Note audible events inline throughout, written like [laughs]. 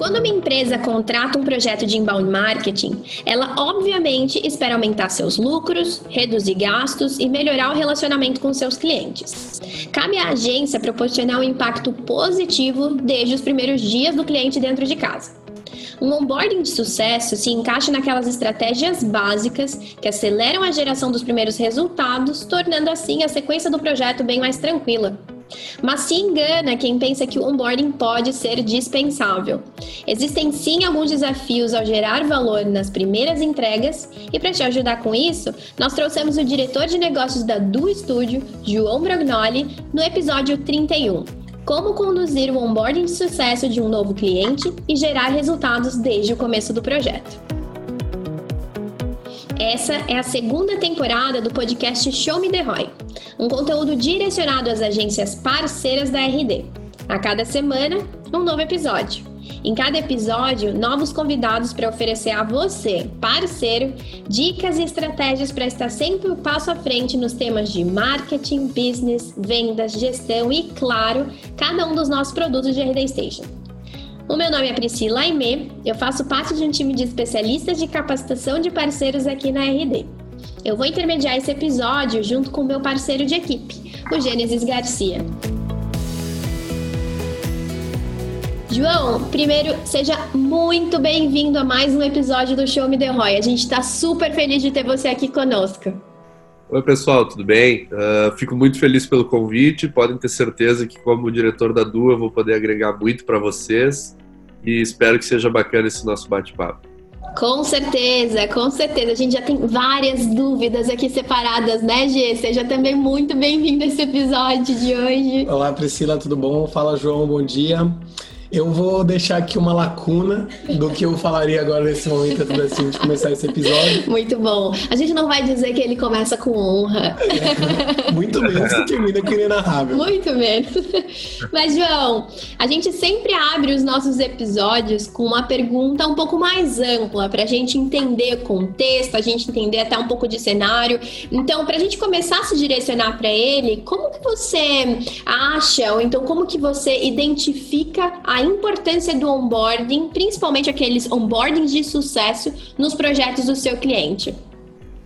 Quando uma empresa contrata um projeto de inbound marketing, ela obviamente espera aumentar seus lucros, reduzir gastos e melhorar o relacionamento com seus clientes. Cabe à agência proporcionar um impacto positivo desde os primeiros dias do cliente dentro de casa. Um onboarding de sucesso se encaixa naquelas estratégias básicas que aceleram a geração dos primeiros resultados, tornando assim a sequência do projeto bem mais tranquila. Mas se engana quem pensa que o onboarding pode ser dispensável. Existem sim alguns desafios ao gerar valor nas primeiras entregas, e para te ajudar com isso, nós trouxemos o diretor de negócios da Du Studio, João Brognoli, no episódio 31. Como conduzir o onboarding de sucesso de um novo cliente e gerar resultados desde o começo do projeto. Essa é a segunda temporada do podcast Show Me The Roy, um conteúdo direcionado às agências parceiras da RD. A cada semana, um novo episódio. Em cada episódio, novos convidados para oferecer a você, parceiro, dicas e estratégias para estar sempre um passo à frente nos temas de marketing, business, vendas, gestão e, claro, cada um dos nossos produtos de RD Station. O meu nome é Priscila Aimee, eu faço parte de um time de especialistas de capacitação de parceiros aqui na RD. Eu vou intermediar esse episódio junto com o meu parceiro de equipe, o Gênesis Garcia. João, primeiro, seja muito bem-vindo a mais um episódio do Show Me The Roy. A gente está super feliz de ter você aqui conosco. Oi, pessoal, tudo bem? Uh, fico muito feliz pelo convite. Podem ter certeza que, como diretor da DU, eu vou poder agregar muito para vocês e espero que seja bacana esse nosso bate-papo. Com certeza, com certeza. A gente já tem várias dúvidas aqui separadas, né, Gê? Seja também muito bem-vindo a esse episódio de hoje. Olá, Priscila, tudo bom? Fala, João, bom dia. Eu vou deixar aqui uma lacuna do que eu falaria agora nesse momento antes assim, de começar esse episódio. Muito bom. A gente não vai dizer que ele começa com honra. É, muito menos que termina com inenarrável. Muito menos. Mas, João, a gente sempre abre os nossos episódios com uma pergunta um pouco mais ampla, para a gente entender o contexto, a gente entender até um pouco de cenário. Então, para a gente começar a se direcionar para ele, como que você acha, ou então como que você identifica a a importância do onboarding, principalmente aqueles onboardings de sucesso nos projetos do seu cliente?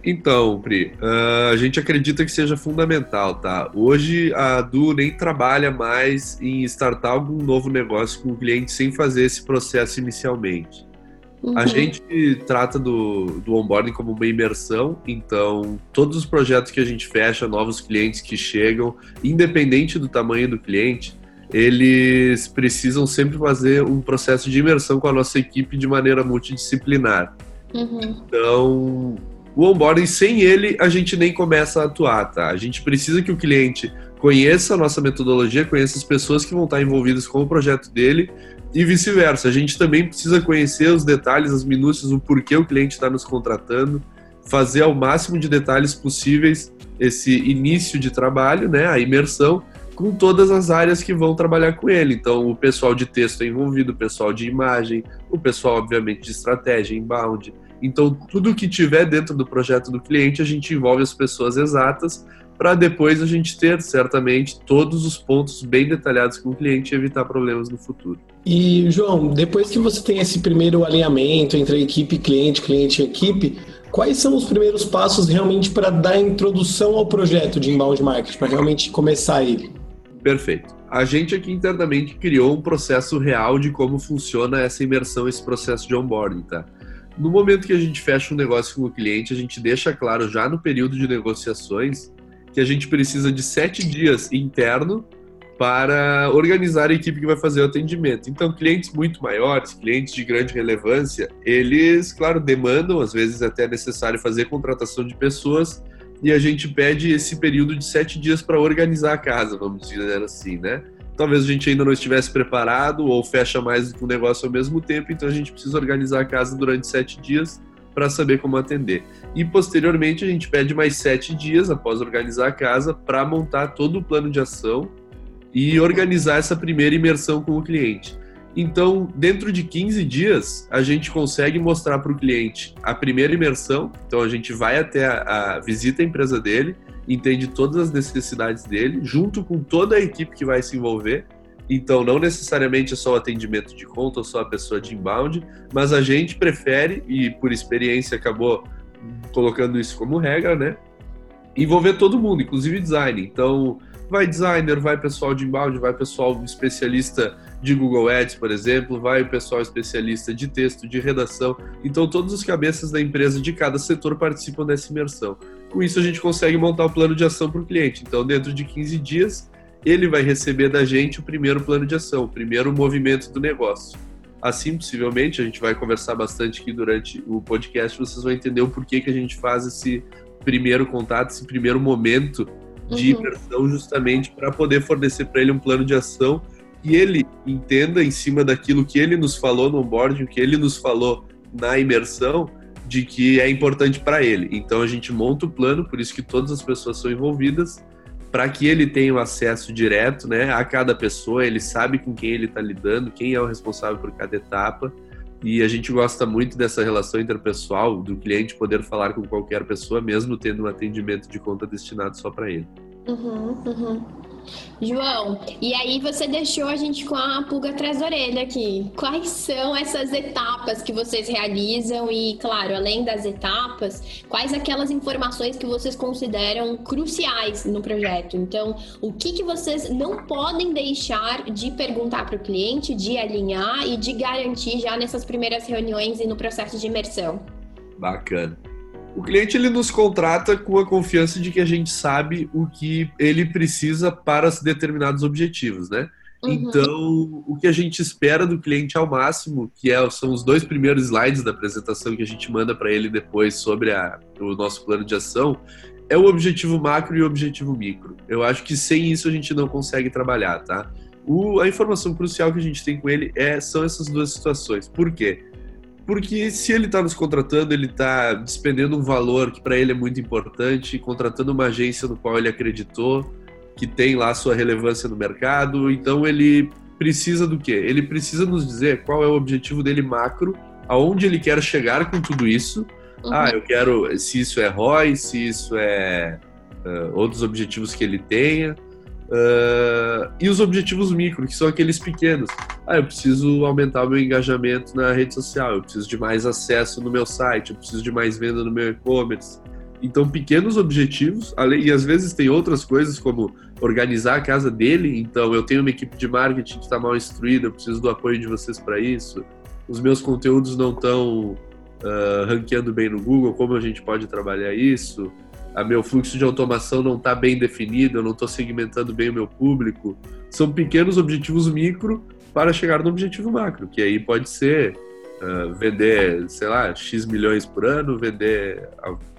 Então, Pri, uh, a gente acredita que seja fundamental, tá? Hoje a Du nem trabalha mais em startar algum novo negócio com o cliente sem fazer esse processo inicialmente. Uhum. A gente trata do, do onboarding como uma imersão, então todos os projetos que a gente fecha, novos clientes que chegam, independente do tamanho do cliente, eles precisam sempre fazer um processo de imersão com a nossa equipe de maneira multidisciplinar. Uhum. Então, o onboarding, sem ele, a gente nem começa a atuar, tá? A gente precisa que o cliente conheça a nossa metodologia, conheça as pessoas que vão estar envolvidas com o projeto dele e vice-versa. A gente também precisa conhecer os detalhes, as minúcias, o porquê o cliente está nos contratando, fazer ao máximo de detalhes possíveis esse início de trabalho, né, a imersão, com todas as áreas que vão trabalhar com ele. Então, o pessoal de texto é envolvido, o pessoal de imagem, o pessoal, obviamente, de estratégia, inbound. Então, tudo que tiver dentro do projeto do cliente, a gente envolve as pessoas exatas para depois a gente ter, certamente, todos os pontos bem detalhados com o cliente e evitar problemas no futuro. E, João, depois que você tem esse primeiro alinhamento entre a equipe cliente, cliente e equipe, quais são os primeiros passos realmente para dar introdução ao projeto de inbound marketing, para realmente começar ele? Perfeito. A gente aqui internamente criou um processo real de como funciona essa imersão, esse processo de onboarding, tá? No momento que a gente fecha um negócio com o cliente, a gente deixa claro já no período de negociações que a gente precisa de sete dias interno para organizar a equipe que vai fazer o atendimento. Então, clientes muito maiores, clientes de grande relevância, eles, claro, demandam, às vezes até é necessário fazer contratação de pessoas e a gente pede esse período de sete dias para organizar a casa, vamos dizer assim, né? Talvez a gente ainda não estivesse preparado ou fecha mais do que um negócio ao mesmo tempo, então a gente precisa organizar a casa durante sete dias para saber como atender. E posteriormente a gente pede mais sete dias após organizar a casa para montar todo o plano de ação e organizar essa primeira imersão com o cliente. Então, dentro de 15 dias, a gente consegue mostrar para o cliente a primeira imersão. Então, a gente vai até a, a, visita a empresa dele, entende todas as necessidades dele, junto com toda a equipe que vai se envolver. Então, não necessariamente é só o atendimento de conta ou só a pessoa de inbound, mas a gente prefere, e por experiência acabou colocando isso como regra, né? Envolver todo mundo, inclusive design. Então, vai designer, vai pessoal de inbound, vai pessoal especialista de Google Ads, por exemplo, vai o pessoal especialista de texto, de redação. Então, todos os cabeças da empresa de cada setor participam dessa imersão. Com isso, a gente consegue montar o plano de ação para o cliente. Então, dentro de 15 dias, ele vai receber da gente o primeiro plano de ação, o primeiro movimento do negócio. Assim, possivelmente, a gente vai conversar bastante aqui durante o podcast, vocês vão entender o porquê que a gente faz esse primeiro contato, esse primeiro momento de uhum. imersão, justamente para poder fornecer para ele um plano de ação e ele entenda em cima daquilo que ele nos falou no onboarding, que ele nos falou na imersão, de que é importante para ele. Então a gente monta o plano, por isso que todas as pessoas são envolvidas, para que ele tenha um acesso direto né, a cada pessoa, ele sabe com quem ele está lidando, quem é o responsável por cada etapa. E a gente gosta muito dessa relação interpessoal, do cliente poder falar com qualquer pessoa, mesmo tendo um atendimento de conta destinado só para ele. Uhum, uhum. João, e aí você deixou a gente com a pulga atrás da orelha aqui. Quais são essas etapas que vocês realizam e, claro, além das etapas, quais aquelas informações que vocês consideram cruciais no projeto? Então, o que, que vocês não podem deixar de perguntar para o cliente, de alinhar e de garantir já nessas primeiras reuniões e no processo de imersão? Bacana. O cliente ele nos contrata com a confiança de que a gente sabe o que ele precisa para determinados objetivos, né? Uhum. Então, o que a gente espera do cliente ao máximo, que é, são os dois primeiros slides da apresentação que a gente manda para ele depois sobre a, o nosso plano de ação, é o objetivo macro e o objetivo micro. Eu acho que sem isso a gente não consegue trabalhar, tá? O, a informação crucial que a gente tem com ele é, são essas duas situações. Por quê? Porque se ele está nos contratando, ele está despendendo um valor que para ele é muito importante, contratando uma agência no qual ele acreditou, que tem lá sua relevância no mercado. Então ele precisa do quê? Ele precisa nos dizer qual é o objetivo dele macro, aonde ele quer chegar com tudo isso. Uhum. Ah, eu quero se isso é ROI, se isso é uh, outros objetivos que ele tenha. Uh, e os objetivos micro, que são aqueles pequenos. Ah, eu preciso aumentar o meu engajamento na rede social, eu preciso de mais acesso no meu site, eu preciso de mais venda no meu e-commerce. Então, pequenos objetivos, e às vezes tem outras coisas como organizar a casa dele. Então, eu tenho uma equipe de marketing que está mal instruída, eu preciso do apoio de vocês para isso. Os meus conteúdos não estão uh, ranqueando bem no Google, como a gente pode trabalhar isso? A meu fluxo de automação não está bem definido, eu não estou segmentando bem o meu público. São pequenos objetivos micro para chegar no objetivo macro, que aí pode ser uh, vender, sei lá, X milhões por ano, vender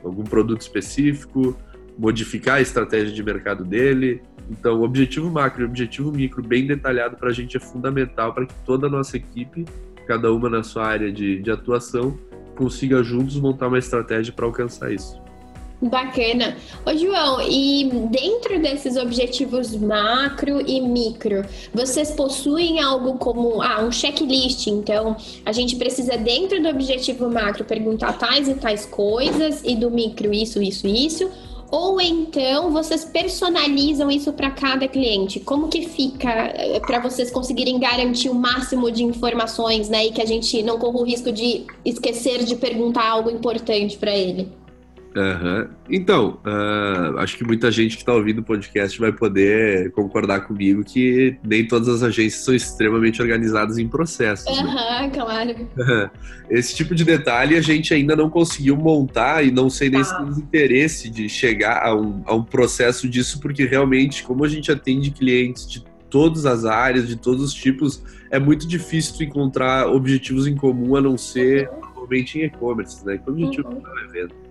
algum produto específico, modificar a estratégia de mercado dele. Então, o objetivo macro e o objetivo micro bem detalhado para a gente é fundamental para que toda a nossa equipe, cada uma na sua área de, de atuação, consiga juntos montar uma estratégia para alcançar isso. Bacana. Ô, João, e dentro desses objetivos macro e micro, vocês possuem algo como ah, um checklist? Então, a gente precisa, dentro do objetivo macro, perguntar tais e tais coisas, e do micro, isso, isso, isso. Ou então vocês personalizam isso para cada cliente? Como que fica eh, para vocês conseguirem garantir o máximo de informações, né? E que a gente não corra o risco de esquecer de perguntar algo importante para ele? Uhum. Então, uh, acho que muita gente que está ouvindo o podcast vai poder concordar comigo que nem todas as agências são extremamente organizadas em processos. Uhum, né? claro. Esse tipo de detalhe a gente ainda não conseguiu montar e não sei nem tá. se temos interesse de chegar a um, a um processo disso, porque realmente, como a gente atende clientes de todas as áreas, de todos os tipos, é muito difícil encontrar objetivos em comum a não ser uhum. em e-commerce, né? Que o objetivo uhum. do evento.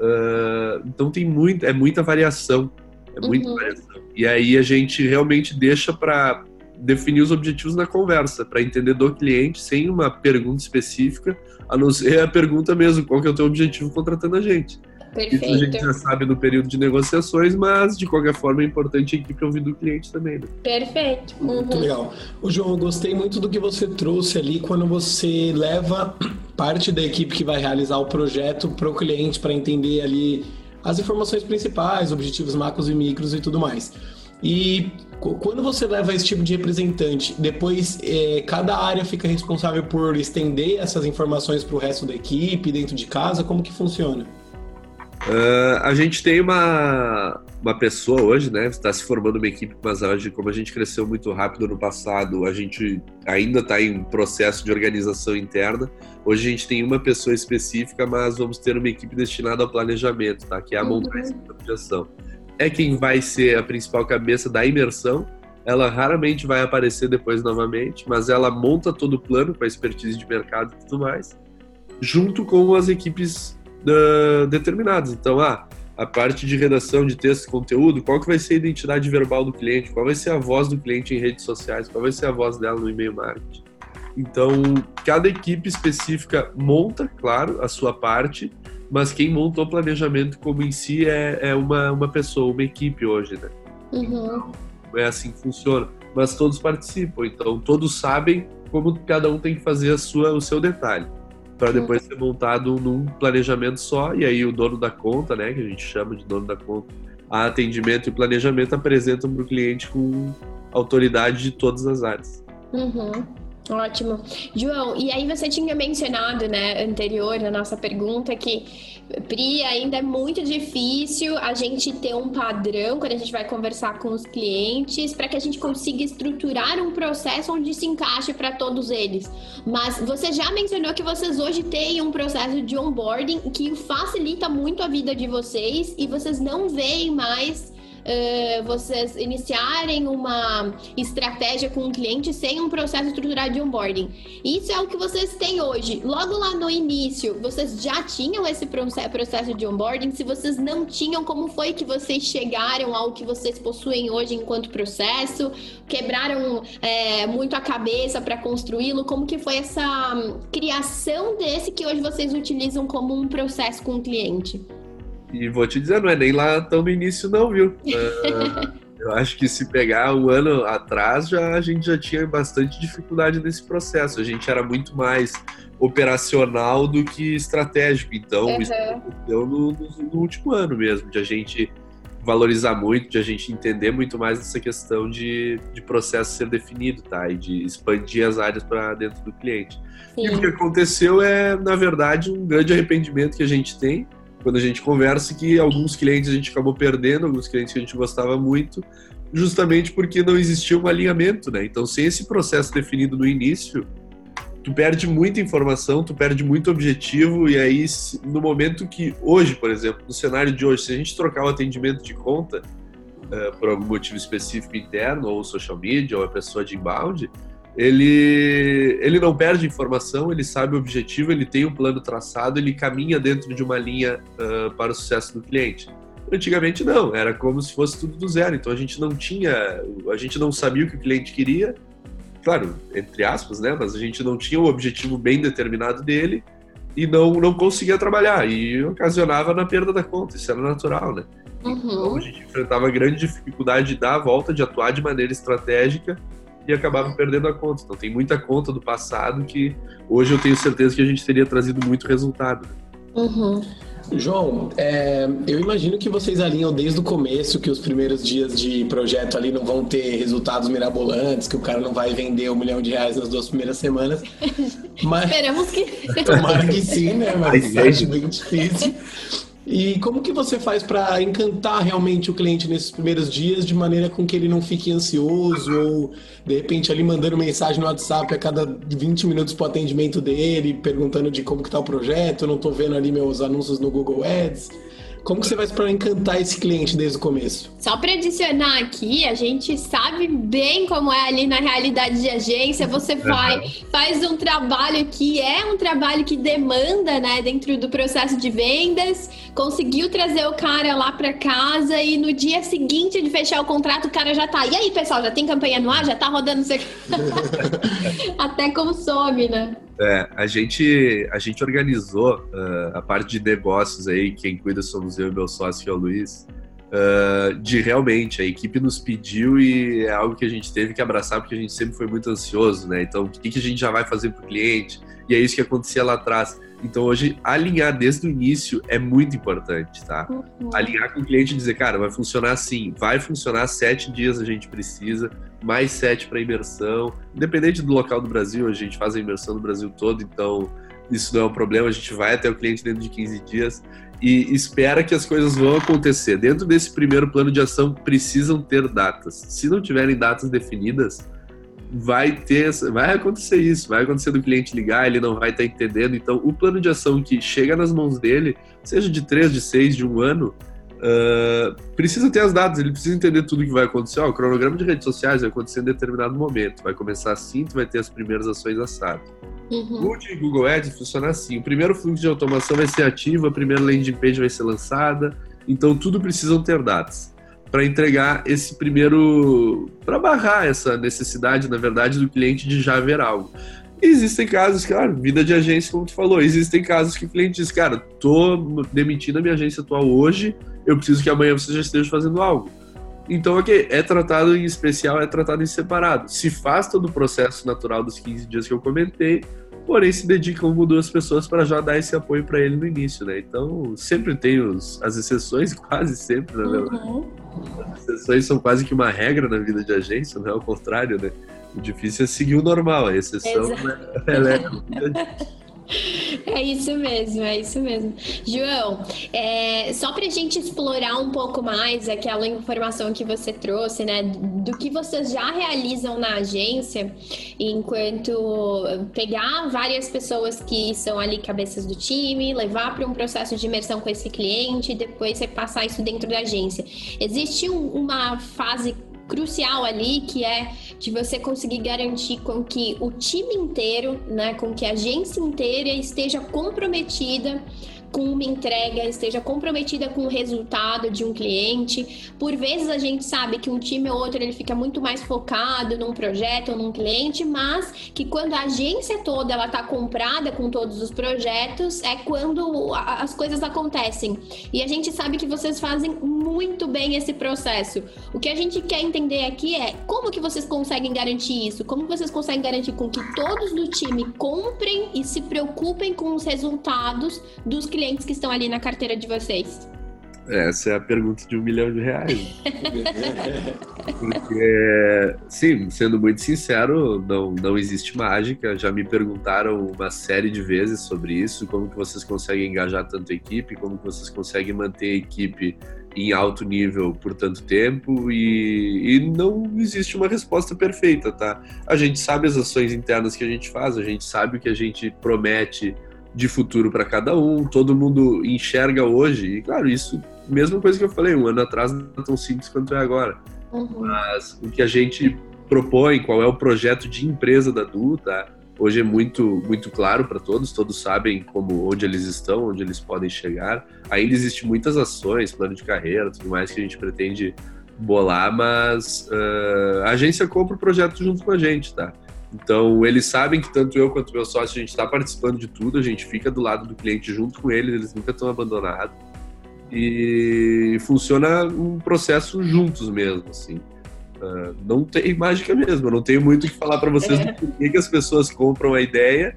Uh, então tem muito, é muita variação. É muita uhum. variação. E aí a gente realmente deixa para definir os objetivos na conversa, para entender do cliente sem uma pergunta específica, a não ser a pergunta mesmo, qual que é o teu objetivo contratando a gente. Perfeito. Isso a gente já sabe no período de negociações, mas de qualquer forma é importante a equipe ouvir do cliente também. Né? Perfeito. Uhum. Muito legal. O João, eu gostei muito do que você trouxe ali quando você leva [clears throat] parte da equipe que vai realizar o projeto para o cliente para entender ali as informações principais, objetivos macros e micros e tudo mais. E quando você leva esse tipo de representante, depois é, cada área fica responsável por estender essas informações para o resto da equipe, dentro de casa? Como que funciona? Uh, a gente tem uma, uma pessoa hoje, né? Está se formando uma equipe, mas hoje, como a gente cresceu muito rápido no passado, a gente ainda está em processo de organização interna. Hoje a gente tem uma pessoa específica, mas vamos ter uma equipe destinada ao planejamento, tá? Que é a montagem uhum. de ação. É quem vai ser a principal cabeça da imersão. Ela raramente vai aparecer depois novamente, mas ela monta todo o plano com a expertise de mercado e tudo mais, junto com as equipes uh, determinados. Então, ah, a parte de redação de texto e conteúdo, qual que vai ser a identidade verbal do cliente, qual vai ser a voz do cliente em redes sociais, qual vai ser a voz dela no e-mail marketing. Então, cada equipe específica monta, claro, a sua parte, mas quem montou o planejamento como em si é, é uma, uma pessoa, uma equipe hoje, né? Uhum. É assim que funciona. Mas todos participam, então todos sabem como cada um tem que fazer a sua, o seu detalhe para depois ser montado num planejamento só, e aí o dono da conta, né, que a gente chama de dono da conta, a atendimento e planejamento apresentam para o cliente com autoridade de todas as áreas. Uhum. Ótimo. João, e aí você tinha mencionado, né, anterior na nossa pergunta que Pri, ainda é muito difícil a gente ter um padrão quando a gente vai conversar com os clientes para que a gente consiga estruturar um processo onde se encaixe para todos eles. Mas você já mencionou que vocês hoje têm um processo de onboarding que facilita muito a vida de vocês e vocês não veem mais uh, vocês iniciarem uma estratégia com o um cliente sem um processo estruturado de onboarding. Isso é o que vocês têm hoje. Logo lá no início, vocês já tinham esse processo de onboarding? Se vocês não tinham, como foi que vocês chegaram ao que vocês possuem hoje enquanto processo? Quebraram é, muito a cabeça para construí-lo? Como que foi essa hum, criação desse que hoje vocês utilizam como um processo com o cliente? E vou te dizer, não é nem lá tão no início, não, viu? Uh, [laughs] eu acho que se pegar um ano atrás, já, a gente já tinha bastante dificuldade nesse processo. A gente era muito mais operacional do que estratégico. Então, uhum. isso aconteceu no, no, último ano mesmo, de a gente valorizar muito, de a gente entender muito mais essa questão de, de processo ser definido, tá? E de expandir as áreas para dentro do cliente. Sim. E o que aconteceu é, na verdade, um grande arrependimento que a gente tem, quando a gente conversa que alguns clientes a gente acabou perdendo, alguns clientes que a gente gostava muito, justamente porque não existia um alinhamento, né? Então, sem esse processo definido no início, tu perde muita informação, tu perde muito objetivo, e aí, no momento que hoje, por exemplo, no cenário de hoje, se a gente trocar o atendimento de conta uh, por algum motivo específico interno, ou social media, ou a pessoa de inbound, ele, ele não perde informação, ele sabe o objetivo, ele tem um plano traçado, ele caminha dentro de uma linha uh, para o sucesso do cliente. Antigamente não, era como se fosse tudo do zero. Então a gente não tinha, a gente não sabia o que o cliente queria, claro, entre aspas, né? Mas a gente não tinha o objetivo bem determinado dele e não não conseguia trabalhar e ocasionava na perda da conta. Isso era natural, né? Uhum. Então a gente enfrentava grande dificuldade de dar a volta, de atuar de maneira estratégica e acabava perdendo a conta. Então tem muita conta do passado que hoje eu tenho certeza que a gente teria trazido muito resultado. Uhum. João, é, eu imagino que vocês alinham desde o começo que os primeiros dias de projeto ali não vão ter resultados mirabolantes, que o cara não vai vender um milhão de reais nas duas primeiras semanas. [laughs] Mas... Esperamos que. [laughs] [laughs] Tomara que sim, né? Mas acho bem difícil. E como que você faz para encantar realmente o cliente nesses primeiros dias de maneira com que ele não fique ansioso ou de repente ali mandando mensagem no WhatsApp a cada 20 minutos para o atendimento dele, perguntando de como que tá o projeto, não estou vendo ali meus anúncios no Google Ads. Como que você faz para encantar esse cliente desde o começo? Só para adicionar aqui, a gente sabe bem como é ali na realidade de agência. Você vai, faz um trabalho que é um trabalho que demanda, né, dentro do processo de vendas. Conseguiu trazer o cara lá para casa e no dia seguinte de fechar o contrato, o cara já tá. E aí, pessoal, já tem campanha no ar? Já tá rodando? [laughs] Até consome, né? É, a gente, a gente organizou uh, a parte de negócios aí, quem cuida somos eu e meu sócio, que é o Luiz, uh, de realmente, a equipe nos pediu e é algo que a gente teve que abraçar porque a gente sempre foi muito ansioso, né? Então, o que, que a gente já vai fazer para o cliente? E é isso que acontecia lá atrás. Então hoje alinhar desde o início é muito importante, tá? Uhum. Alinhar com o cliente e dizer, cara, vai funcionar assim, vai funcionar sete dias a gente precisa, mais sete para imersão. Independente do local do Brasil, a gente faz a imersão no Brasil todo, então isso não é um problema, a gente vai até o cliente dentro de 15 dias e espera que as coisas vão acontecer. Dentro desse primeiro plano de ação precisam ter datas. Se não tiverem datas definidas, vai ter, vai acontecer isso, vai acontecer do cliente ligar, ele não vai estar tá entendendo. Então, o plano de ação que chega nas mãos dele, seja de três, de seis, de um ano, uh, precisa ter as datas, ele precisa entender tudo que vai acontecer. Ó, o cronograma de redes sociais vai acontecer em determinado momento, vai começar assim, tu vai ter as primeiras ações assado. Uhum. O de Google Ads funciona assim: o primeiro fluxo de automação vai ser ativo, a primeira landing page vai ser lançada, então tudo precisam ter datas para entregar esse primeiro. para barrar essa necessidade, na verdade, do cliente de já ver algo. Existem casos, claro, vida de agência, como tu falou, existem casos que o cliente diz, cara, tô demitindo a minha agência atual hoje, eu preciso que amanhã você já esteja fazendo algo. Então, ok, é tratado em especial, é tratado em separado. Se faz todo o processo natural dos 15 dias que eu comentei, porém se dedicam uma duas pessoas para já dar esse apoio para ele no início, né? Então, sempre tem os, as exceções, [laughs] quase sempre, né? Uhum. As exceções são quase que uma regra na vida de agência, não é o contrário, né? O difícil é seguir o normal, a exceção né? [laughs] ela é [laughs] É isso mesmo, é isso mesmo. João, é, só para a gente explorar um pouco mais aquela informação que você trouxe, né, do que vocês já realizam na agência, enquanto pegar várias pessoas que são ali cabeças do time, levar para um processo de imersão com esse cliente e depois você passar isso dentro da agência. Existe um, uma fase crucial ali, que é de você conseguir garantir com que o time inteiro, né, com que a agência inteira esteja comprometida com uma entrega, esteja comprometida com o resultado de um cliente. Por vezes a gente sabe que um time ou outro ele fica muito mais focado num projeto ou num cliente, mas que quando a agência toda ela está comprada com todos os projetos, é quando as coisas acontecem. E a gente sabe que vocês fazem muito bem esse processo. O que a gente quer entender aqui é como que vocês conseguem garantir isso? Como vocês conseguem garantir com que todos do time comprem e se preocupem com os resultados dos clientes clientes que estão ali na carteira de vocês? Essa é a pergunta de um milhão de reais. [laughs] Porque, sim, sendo muito sincero, não, não existe mágica. Já me perguntaram uma série de vezes sobre isso, como que vocês conseguem engajar tanto a equipe, como que vocês conseguem manter a equipe em alto nível por tanto tempo e, e não existe uma resposta perfeita, tá? A gente sabe as ações internas que a gente faz, a gente sabe o que a gente promete de futuro para cada um, todo mundo enxerga hoje, e claro, isso, mesma coisa que eu falei, um ano atrás não é tão simples quanto é agora. Uhum. Mas o que a gente propõe, qual é o projeto de empresa da Du, tá? Hoje é muito, muito claro para todos, todos sabem como onde eles estão, onde eles podem chegar. Ainda existem muitas ações, plano de carreira, tudo mais que a gente pretende bolar, mas uh, a agência compra o projeto junto com a gente, tá? Então, eles sabem que tanto eu quanto meu sócio, a gente está participando de tudo, a gente fica do lado do cliente junto com eles, eles nunca estão abandonados. E funciona um processo juntos mesmo, assim. Uh, não tem mágica mesmo, eu não tenho muito o que falar para vocês é. do porquê que as pessoas compram a ideia,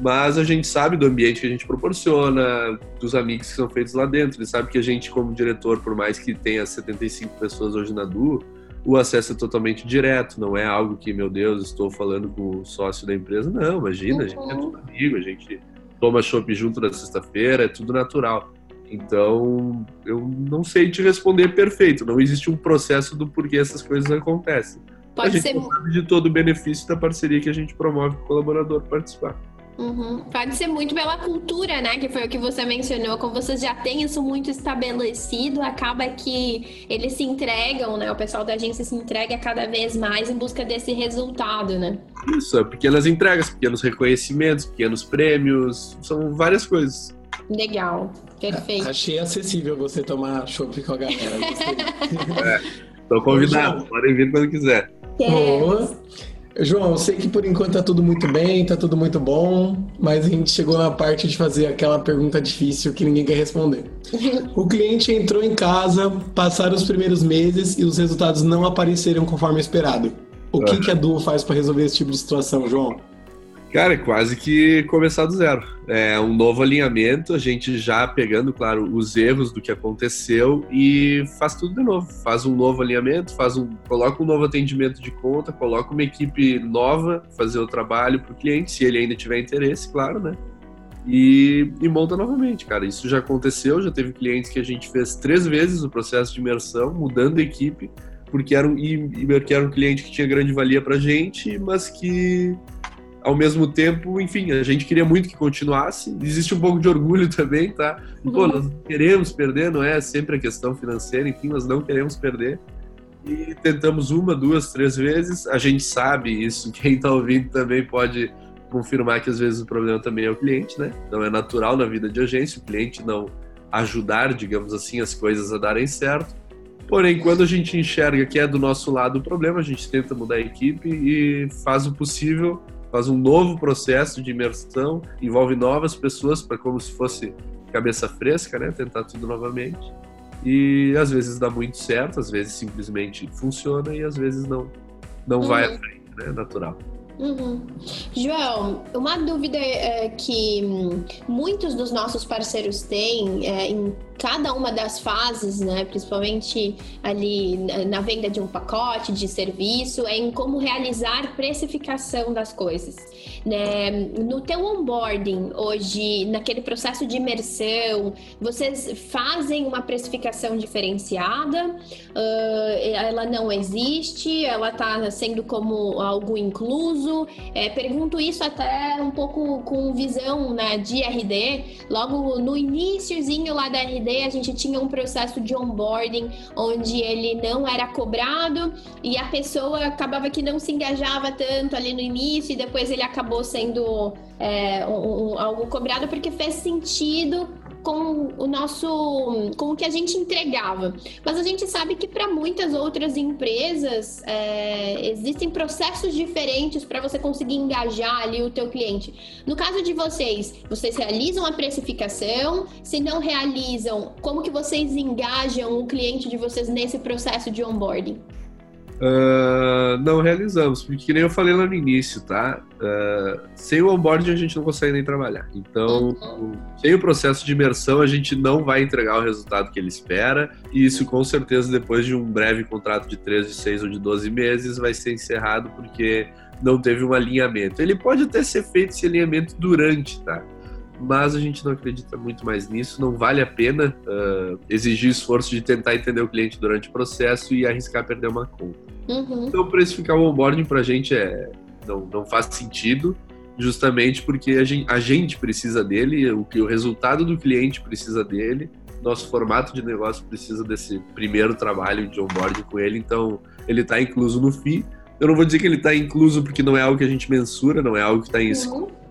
mas a gente sabe do ambiente que a gente proporciona, dos amigos que são feitos lá dentro. Eles sabem que a gente, como diretor, por mais que tenha 75 pessoas hoje na Du, o acesso é totalmente direto, não é algo que, meu Deus, estou falando com o sócio da empresa. Não, imagina, uhum. a gente é tudo amigo, a gente toma chopp junto na sexta-feira, é tudo natural. Então, eu não sei te responder perfeito, não existe um processo do porquê essas coisas acontecem. Pode a gente ser... sabe de todo o benefício da parceria que a gente promove para o colaborador participar. Uhum. Pode ser muito pela cultura, né? Que foi o que você mencionou. Como vocês já têm isso muito estabelecido, acaba que eles se entregam, né? O pessoal da agência se entrega cada vez mais em busca desse resultado, né? Isso, é pequenas entregas, pequenos reconhecimentos, pequenos prêmios, são várias coisas. Legal, perfeito. Achei acessível você tomar chopp com a galera. [laughs] é, tô convidado, podem vir quando quiser. Boa. João, eu sei que por enquanto tá tudo muito bem, tá tudo muito bom, mas a gente chegou na parte de fazer aquela pergunta difícil que ninguém quer responder. [laughs] O cliente entrou em casa, passaram os primeiros meses e os resultados não apareceram conforme esperado. O que, que a Duo faz para resolver esse tipo de situação, João? Cara, é quase que começar do zero. É um novo alinhamento, a gente já pegando, claro, os erros do que aconteceu e faz tudo de novo. Faz um novo alinhamento, faz um, coloca um novo atendimento de conta, coloca uma equipe nova fazer o trabalho para o cliente, se ele ainda tiver interesse, claro, né? E, e, monta novamente, cara. Isso já aconteceu, já teve clientes que a gente fez três vezes o processo de imersão, mudando a equipe, porque era um, e, e, que era um cliente que tinha grande valia para gente, mas que ao mesmo tempo, enfim, a gente queria muito que continuasse. Existe um pouco de orgulho também, tá? Pô, nós queremos perder, não é sempre a questão financeira, enfim, nós não queremos perder. E tentamos uma, duas, três vezes. A gente sabe isso, quem está ouvindo também pode confirmar que às vezes o problema também é o cliente, né? Então é natural na vida de agência o cliente não ajudar, digamos assim, as coisas a darem certo. Porém, quando a gente enxerga que é do nosso lado o problema, a gente tenta mudar a equipe e faz o possível faz um novo processo de imersão, envolve novas pessoas para como se fosse cabeça fresca, né? Tentar tudo novamente. E às vezes dá muito certo, às vezes simplesmente funciona e às vezes não não uhum. vai à frente, né? Natural. Uhum. João, uma dúvida é que muitos dos nossos parceiros têm é, em cada uma das fases, né, principalmente ali na venda de um pacote de serviço, é em como realizar precificação das coisas. Né? No teu onboarding hoje, naquele processo de imersão, vocês fazem uma precificação diferenciada? Uh, ela não existe? Ela está sendo como algo incluso? É, pergunto isso até um pouco com visão né, de RD. Logo no iníciozinho lá da RD, a gente tinha um processo de onboarding onde ele não era cobrado e a pessoa acabava que não se engajava tanto ali no início e depois ele acabou sendo é, um, um, algo cobrado porque fez sentido com o nosso, com o que a gente entregava. Mas a gente sabe que para muitas outras empresas é, existem processos diferentes para você conseguir engajar ali o teu cliente. No caso de vocês, vocês realizam a precificação? Se não realizam, como que vocês engajam o cliente de vocês nesse processo de onboarding? Uh, não realizamos, porque nem eu falei lá no início, tá? Uh, sem o onboarding a gente não consegue nem trabalhar. Então, uhum. sem o processo de imersão, a gente não vai entregar o resultado que ele espera, e isso com certeza, depois de um breve contrato de 3, de 6 ou de 12 meses, vai ser encerrado porque não teve um alinhamento. Ele pode até ser feito esse alinhamento durante, tá? Mas a gente não acredita muito mais nisso. Não vale a pena uh, exigir esforço de tentar entender o cliente durante o processo e arriscar perder uma conta. Uhum. Então, precificar o onboarding para a gente é, não, não faz sentido, justamente porque a gente, a gente precisa dele, o, o resultado do cliente precisa dele, nosso formato de negócio precisa desse primeiro trabalho de onboarding com ele, então ele está incluso no FII. Eu não vou dizer que ele está incluso porque não é algo que a gente mensura, não é algo que está em uhum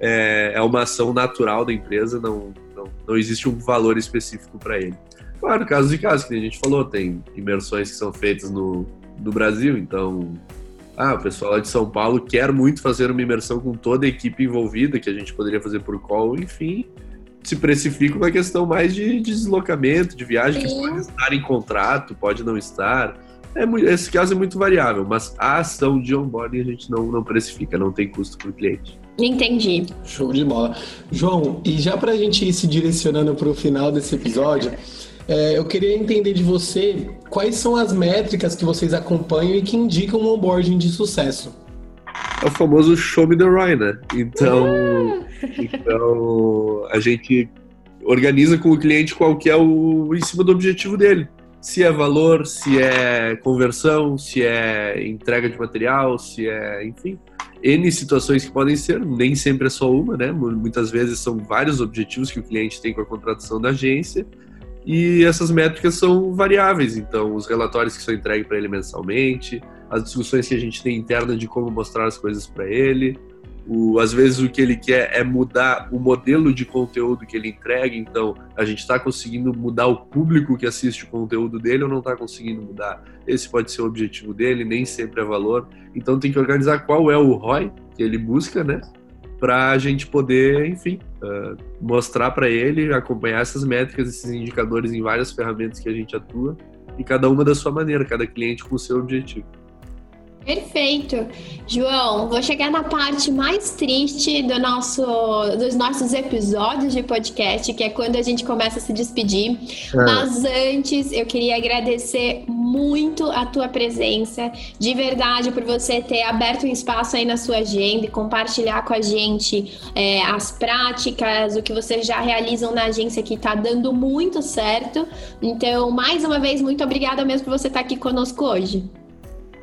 é, é uma ação natural da empresa, não, não, não existe um valor específico para ele. Claro, casos de casos, que a gente falou, tem imersões que são feitas no, no Brasil, então ah, o pessoal lá de São Paulo quer muito fazer uma imersão com toda a equipe envolvida, que a gente poderia fazer por call, enfim, se precifica uma questão mais de, de deslocamento, de viagem, Sim. que pode estar em contrato, pode não estar. É, esse caso é muito variável, mas a ação de onboarding a gente não, não precifica, não tem custo para o cliente. Entendi. Show de bola. João, e já para a gente ir se direcionando para o final desse episódio, é, eu queria entender de você quais são as métricas que vocês acompanham e que indicam um onboarding de sucesso. É o famoso show me the Roy, né? Então, [laughs] então a gente organiza com o cliente qual que é o em cima do objetivo dele. Se é valor, se é conversão, se é entrega de material, se é, enfim, N situações que podem ser, nem sempre é só uma, né? Muitas vezes são vários objetivos que o cliente tem com a contratação da agência e essas métricas são variáveis. Então, os relatórios que são entregues para ele mensalmente, as discussões que a gente tem interna de como mostrar as coisas para ele, o, às vezes o que ele quer é mudar o modelo de conteúdo que ele entrega, então a gente está conseguindo mudar o público que assiste o conteúdo dele ou não está conseguindo mudar. Esse pode ser o objetivo dele, nem sempre é valor. Então tem que organizar qual é o ROI que ele busca, né? Para a gente poder, enfim, uh, mostrar para ele, acompanhar essas métricas, esses indicadores em várias ferramentas que a gente atua e cada uma da sua maneira, cada cliente com o seu objetivo. Perfeito. João, vou chegar na parte mais triste do nosso, dos nossos episódios de podcast, que é quando a gente começa a se despedir. É. Mas antes, eu queria agradecer muito a tua presença, de verdade, por você ter aberto um espaço aí na sua agenda e compartilhar com a gente é, as práticas, o que vocês já realizam na agência que está dando muito certo. Então, mais uma vez, muito obrigada mesmo por você estar aqui conosco hoje.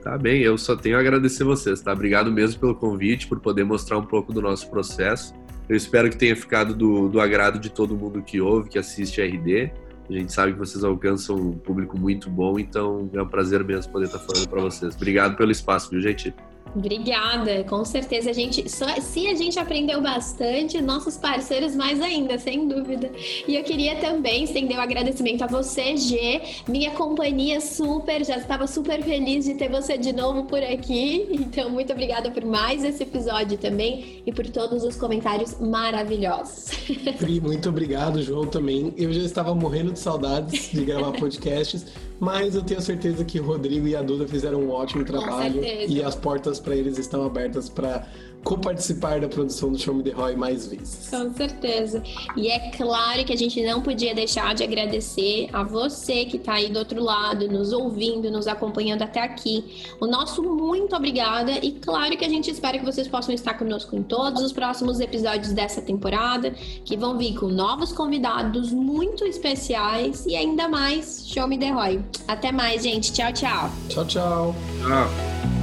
Tá bem, eu só tenho a agradecer vocês, tá? Obrigado mesmo pelo convite, por poder mostrar um pouco do nosso processo. Eu espero que tenha ficado do, do agrado de todo mundo que ouve, que assiste a RD. A gente sabe que vocês alcançam um público muito bom, então é um prazer mesmo poder estar falando para vocês. Obrigado pelo espaço, viu, gente? Obrigada, com certeza a gente, só, se a gente aprendeu bastante, nossos parceiros mais ainda, sem dúvida. E eu queria também estender o um agradecimento a você, G, minha companhia super, já estava super feliz de ter você de novo por aqui. Então, muito obrigada por mais esse episódio também e por todos os comentários maravilhosos. Pri, muito obrigado, João, também. Eu já estava morrendo de saudades de gravar [laughs] podcasts, mas eu tenho certeza que o Rodrigo e a Duda fizeram um ótimo trabalho e as portas para eles estão abertas para co-participar da produção do Show Me The Roy mais vezes. Com certeza. E é claro que a gente não podia deixar de agradecer a você que está aí do outro lado, nos ouvindo, nos acompanhando até aqui. O nosso muito obrigada e claro que a gente espera que vocês possam estar conosco em todos os próximos episódios dessa temporada, que vão vir com novos convidados muito especiais e ainda mais Show Me The Roy. Até mais, gente. Tchau, tchau. Tchau, tchau. Tchau.